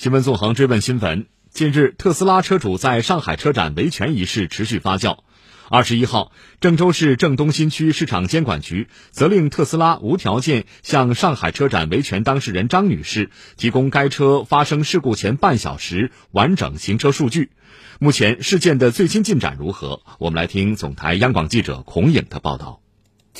新闻纵横追问新闻。近日，特斯拉车主在上海车展维权一事持续发酵。二十一号，郑州市郑东新区市场监管局责令特斯拉无条件向上海车展维权当事人张女士提供该车发生事故前半小时完整行车数据。目前事件的最新进展如何？我们来听总台央广记者孔颖的报道。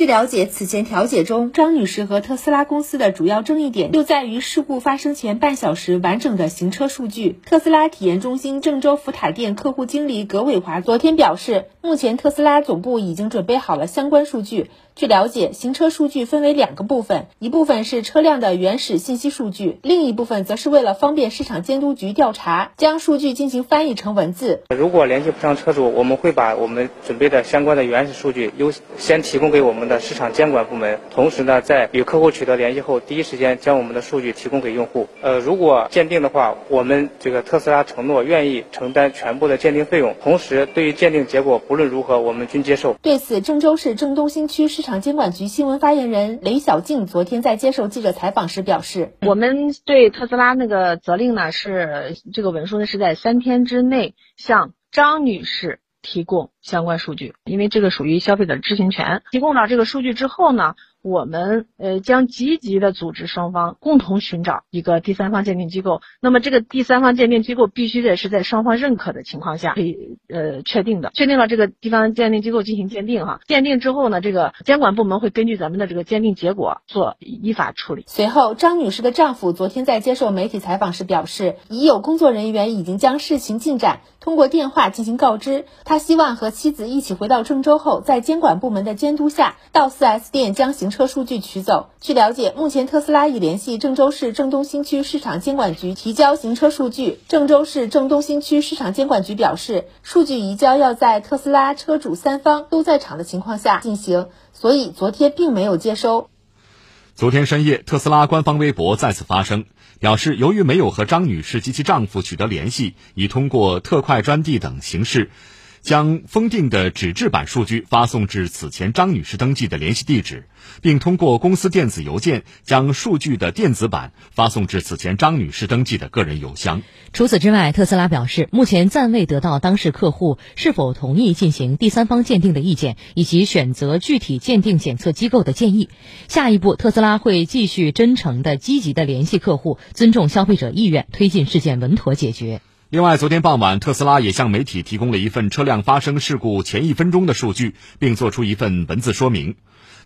据了解，此前调解中，张女士和特斯拉公司的主要争议点就在于事故发生前半小时完整的行车数据。特斯拉体验中心郑州福塔店客户经理葛伟华昨天表示，目前特斯拉总部已经准备好了相关数据。据了解，行车数据分为两个部分，一部分是车辆的原始信息数据，另一部分则是为了方便市场监督局调查，将数据进行翻译成文字。如果联系不上车主，我们会把我们准备的相关的原始数据优先提供给我们的市场监管部门，同时呢，在与客户取得联系后，第一时间将我们的数据提供给用户。呃，如果鉴定的话，我们这个特斯拉承诺愿意承担全部的鉴定费用，同时对于鉴定结果不论如何，我们均接受。对此，郑州市郑东新区市场。场监管局新闻发言人雷小静昨天在接受记者采访时表示：“我们对特斯拉那个责令呢，是这个文书呢是在三天之内向张女士提供相关数据，因为这个属于消费者知情权。提供了这个数据之后呢。”我们呃将积极的组织双方共同寻找一个第三方鉴定机构。那么这个第三方鉴定机构必须得是在双方认可的情况下可以呃确定的。确定了这个地方鉴定机构进行鉴定哈，鉴定之后呢，这个监管部门会根据咱们的这个鉴定结果做依法处理。随后，张女士的丈夫昨天在接受媒体采访时表示，已有工作人员已经将事情进展通过电话进行告知。他希望和妻子一起回到郑州后，在监管部门的监督下到 4S 店将行。车数据取走。据了解，目前特斯拉已联系郑州市郑东新区市场监管局提交行车数据。郑州市郑东新区市场监管局表示，数据移交要在特斯拉车主三方都在场的情况下进行，所以昨天并没有接收。昨天深夜，特斯拉官方微博再次发声，表示由于没有和张女士及其丈夫取得联系，已通过特快专递等形式。将封定的纸质版数据发送至此前张女士登记的联系地址，并通过公司电子邮件将数据的电子版发送至此前张女士登记的个人邮箱。除此之外，特斯拉表示，目前暂未得到当事客户是否同意进行第三方鉴定的意见，以及选择具体鉴定检测机构的建议。下一步，特斯拉会继续真诚的、积极的联系客户，尊重消费者意愿，推进事件稳妥解决。另外，昨天傍晚，特斯拉也向媒体提供了一份车辆发生事故前一分钟的数据，并做出一份文字说明。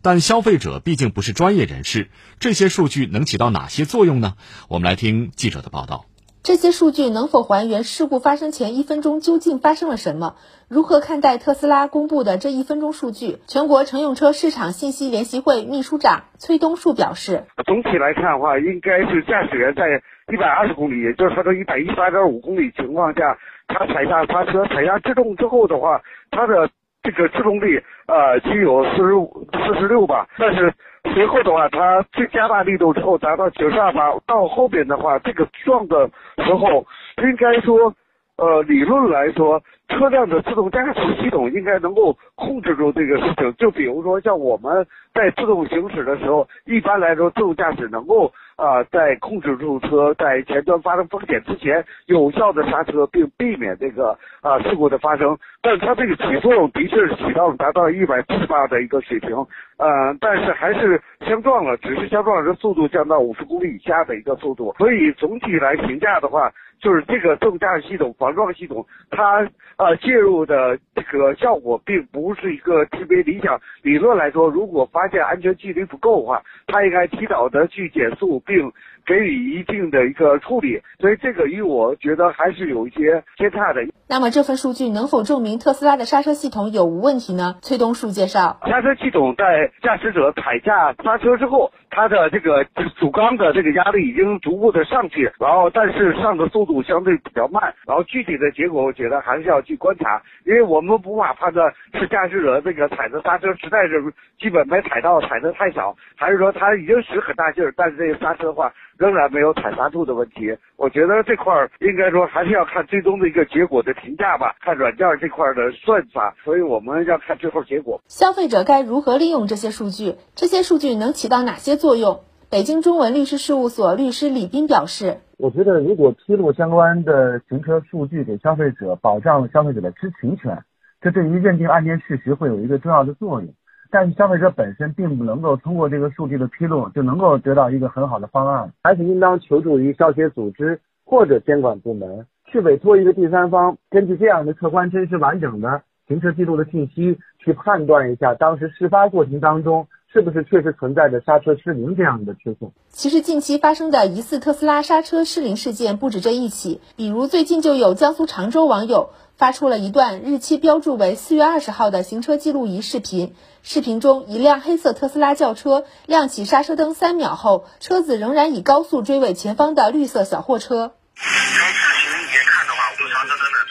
但消费者毕竟不是专业人士，这些数据能起到哪些作用呢？我们来听记者的报道。这些数据能否还原事故发生前一分钟究竟发生了什么？如何看待特斯拉公布的这一分钟数据？全国乘用车市场信息联席会秘书长崔东树表示：总体来看的话，应该是驾驶员在一百二十公里，也就是说一百一十八点五公里情况下，他踩下刹车，踩下制动之后的话，他的这个制动力呃只有四十五、四十六吧，但是。随后的话，它最加大力度之后达到九十二码，到后边的话，这个撞的时候，应该说，呃，理论来说，车辆的自动驾驶系统应该能够控制住这个事情。就比如说，像我们在自动行驶的时候，一般来说，自动驾驶能够。啊，在控制住车在前端发生风险之前，有效的刹车，并避免这个啊事故的发生。但它这个起作用的确是起到了达到一百四十八的一个水平，呃，但是还是相撞了，只是相撞的速度降到五十公里以下的一个速度。所以总体来评价的话，就是这个自动驾驶系统防撞系统，它呃介入的这个效果并不是一个特别理想。理论来说，如果发现安全距离不够的话，它应该提早的去减速。并给予一定的一个处理，所以这个与我觉得还是有一些偏差的。那么这份数据能否证明特斯拉的刹车系统有无问题呢？崔东树介绍，刹车系统在驾驶者踩下刹车之后。它的这个主缸的这个压力已经逐步的上去，然后但是上的速度相对比较慢，然后具体的结果我觉得还是要去观察，因为我们无法判断是驾驶者这个踩的刹车实在是基本没踩到，踩的太小，还是说他已经使很大劲儿，但是这个刹车的话仍然没有采纳度的问题。我觉得这块儿应该说还是要看最终的一个结果的评价吧，看软件这块的算法，所以我们要看最后结果。消费者该如何利用这些数据？这些数据能起到哪些作用？北京中文律师事务所律师李斌表示。我觉得如果披露相关的行车数据给消费者，保障消费者的知情权，这对于认定案件事实会有一个重要的作用。但是消费者本身并不能够通过这个数据的披露就能够得到一个很好的方案，还是应当求助于消协组织或者监管部门，去委托一个第三方，根据这样的客观真实完整的行车记录的信息，去判断一下当时事发过程当中。是不是确实存在着刹车失灵这样的缺陷？其实近期发生的疑似特斯拉刹车失灵事件不止这一起，比如最近就有江苏常州网友发出了一段日期标注为四月二十号的行车记录仪视频。视频中，一辆黑色特斯拉轿车亮起刹车灯三秒后，车子仍然以高速追尾前方的绿色小货车。从视频里面看的话，我刹车灯的，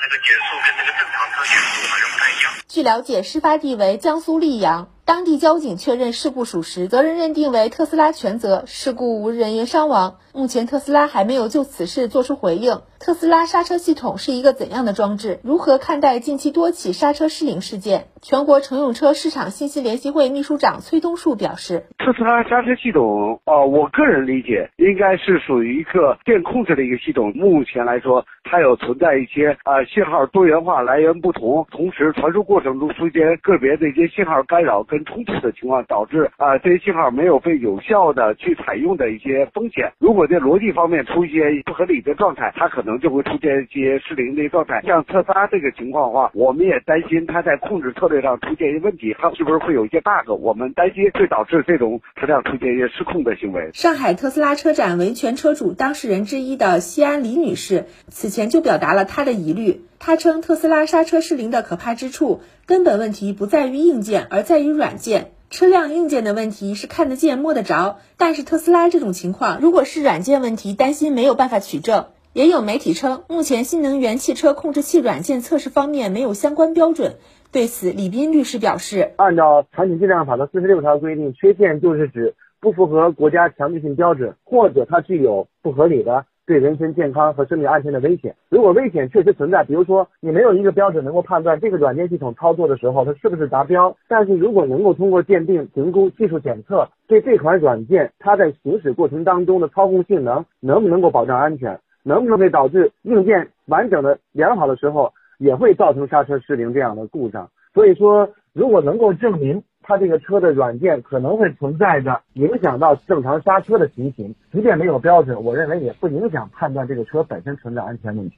那个减速跟那个正常车减速好像不太一样。据了解，事发地为江苏溧阳。当地交警确认事故属实，责任认定为特斯拉全责，事故无人员伤亡。目前特斯拉还没有就此事作出回应。特斯拉刹车系统是一个怎样的装置？如何看待近期多起刹车失灵事件？全国乘用车市场信息联席会秘书长崔东树表示：特斯拉刹车系统，呃，我个人理解应该是属于一个电控制的一个系统。目前来说，它有存在一些呃信号多元化、来源不同，同时传输过程中出现个别的一些信号干扰。跟冲突的情况导致啊这些信号没有被有效的去采用的一些风险。如果在逻辑方面出现不合理的状态，它可能就会出现一些失灵的状态。像特斯拉这个情况的话，我们也担心它在控制策略上出现一些问题，它是不是会有一些 bug？我们担心会导致这种车辆出现一些失控的行为。上海特斯拉车展维权车主当事人之一的西安李女士此前就表达了她的疑虑。他称，特斯拉刹车失灵的可怕之处，根本问题不在于硬件，而在于软件。车辆硬件的问题是看得见、摸得着，但是特斯拉这种情况，如果是软件问题，担心没有办法取证。也有媒体称，目前新能源汽车控制器软件测试方面没有相关标准。对此，李斌律师表示，按照产品质量法的四十六条规定，缺陷就是指不符合国家强制性标准，或者它具有不合理的。对人身健康和生命安全的危险，如果危险确实存在，比如说你没有一个标准能够判断这个软件系统操作的时候它是不是达标，但是如果能够通过鉴定、评估、技术检测，对这款软件它在行驶过程当中的操控性能能不能够保障安全，能不能会导致硬件完整的良好的时候，也会造成刹车失灵这样的故障。所以说，如果能够证明。它这个车的软件可能会存在着影响到正常刹车的情形，即便没有标准，我认为也不影响判断这个车本身存在安全问题。